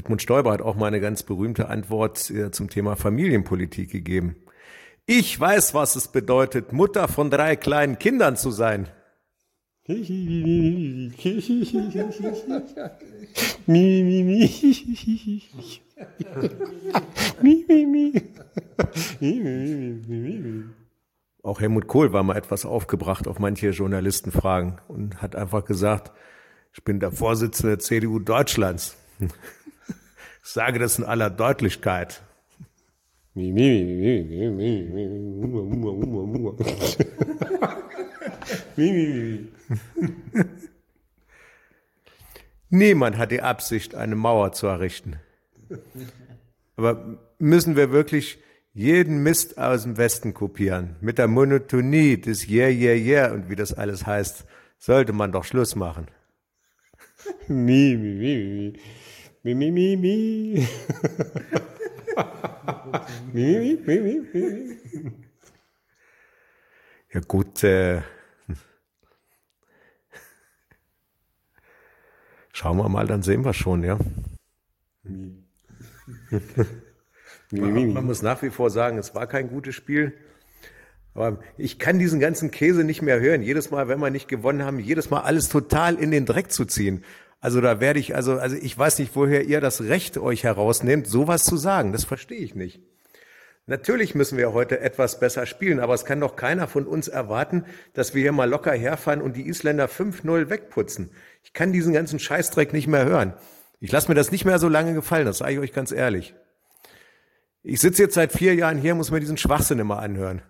Edmund Stoiber hat auch mal eine ganz berühmte Antwort äh, zum Thema Familienpolitik gegeben. Ich weiß, was es bedeutet, Mutter von drei kleinen Kindern zu sein. Auch Helmut Kohl war mal etwas aufgebracht auf manche Journalistenfragen und hat einfach gesagt, ich bin der Vorsitzende der CDU Deutschlands. Ich sage das in aller Deutlichkeit. Niemand hat die Absicht, eine Mauer zu errichten. Aber müssen wir wirklich jeden Mist aus dem Westen kopieren? Mit der Monotonie des Yeah, yeah, yeah und wie das alles heißt, sollte man doch Schluss machen. Mi, mi, mi, mi. Mi, mi, mi, mi. Mi, mi, mi, mi, mi. Ja gut, äh, schauen wir mal, dann sehen wir schon, ja. Mi, mi. Man muss nach wie vor sagen, es war kein gutes Spiel. Aber ich kann diesen ganzen Käse nicht mehr hören. Jedes Mal, wenn wir nicht gewonnen haben, jedes Mal alles total in den Dreck zu ziehen. Also da werde ich, also, also ich weiß nicht, woher ihr das Recht euch herausnehmt, sowas zu sagen. Das verstehe ich nicht. Natürlich müssen wir heute etwas besser spielen, aber es kann doch keiner von uns erwarten, dass wir hier mal locker herfahren und die Isländer 5-0 wegputzen. Ich kann diesen ganzen Scheißdreck nicht mehr hören. Ich lasse mir das nicht mehr so lange gefallen, das sage ich euch ganz ehrlich. Ich sitze jetzt seit vier Jahren hier, muss mir diesen Schwachsinn immer anhören.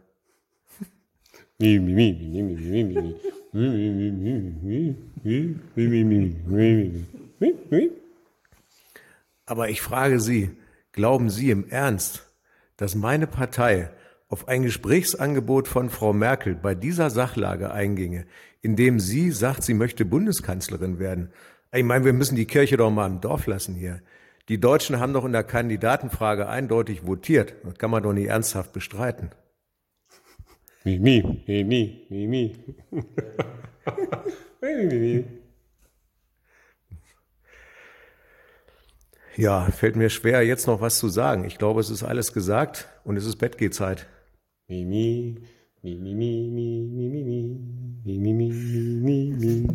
Aber ich frage Sie, glauben Sie im Ernst, dass meine Partei auf ein Gesprächsangebot von Frau Merkel bei dieser Sachlage einginge, indem sie sagt, sie möchte Bundeskanzlerin werden. Ich meine, wir müssen die Kirche doch mal im Dorf lassen hier. Die Deutschen haben doch in der Kandidatenfrage eindeutig votiert. Das kann man doch nicht ernsthaft bestreiten. Mi, mi, mi, mi, mi. Ja, fällt mir schwer, jetzt noch was zu sagen. Ich glaube, es ist alles gesagt und es ist Bettgehzeit. Mi, mi, mi, mi, mi, mi, mi, mi, mi, mi, mi, mi, mi.